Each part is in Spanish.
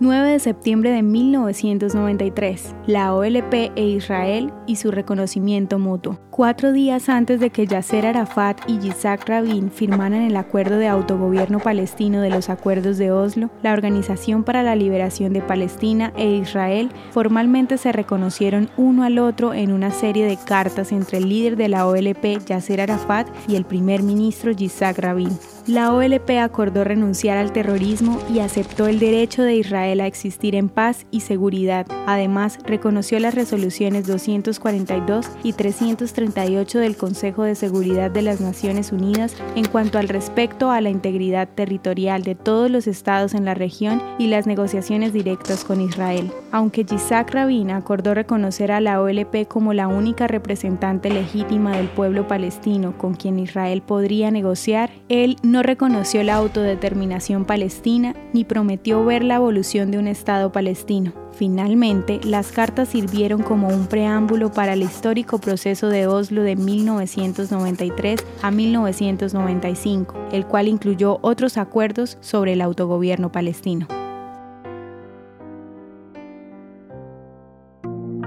9 de septiembre de 1993, la OLP e Israel y su reconocimiento mutuo. Cuatro días antes de que Yasser Arafat y Yitzhak Rabin firmaran el acuerdo de autogobierno palestino de los acuerdos de Oslo, la Organización para la Liberación de Palestina e Israel formalmente se reconocieron uno al otro en una serie de cartas entre el líder de la OLP, Yasser Arafat, y el primer ministro Yitzhak Rabin. La OLP acordó renunciar al terrorismo y aceptó el derecho de Israel a existir en paz y seguridad. Además, reconoció las resoluciones 242 y 338 del Consejo de Seguridad de las Naciones Unidas en cuanto al respecto a la integridad territorial de todos los estados en la región y las negociaciones directas con Israel. Aunque Yitzhak Rabin acordó reconocer a la OLP como la única representante legítima del pueblo palestino con quien Israel podría negociar, él no no reconoció la autodeterminación palestina ni prometió ver la evolución de un Estado palestino. Finalmente, las cartas sirvieron como un preámbulo para el histórico proceso de Oslo de 1993 a 1995, el cual incluyó otros acuerdos sobre el autogobierno palestino.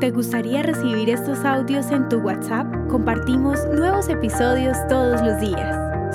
¿Te gustaría recibir estos audios en tu WhatsApp? Compartimos nuevos episodios todos los días.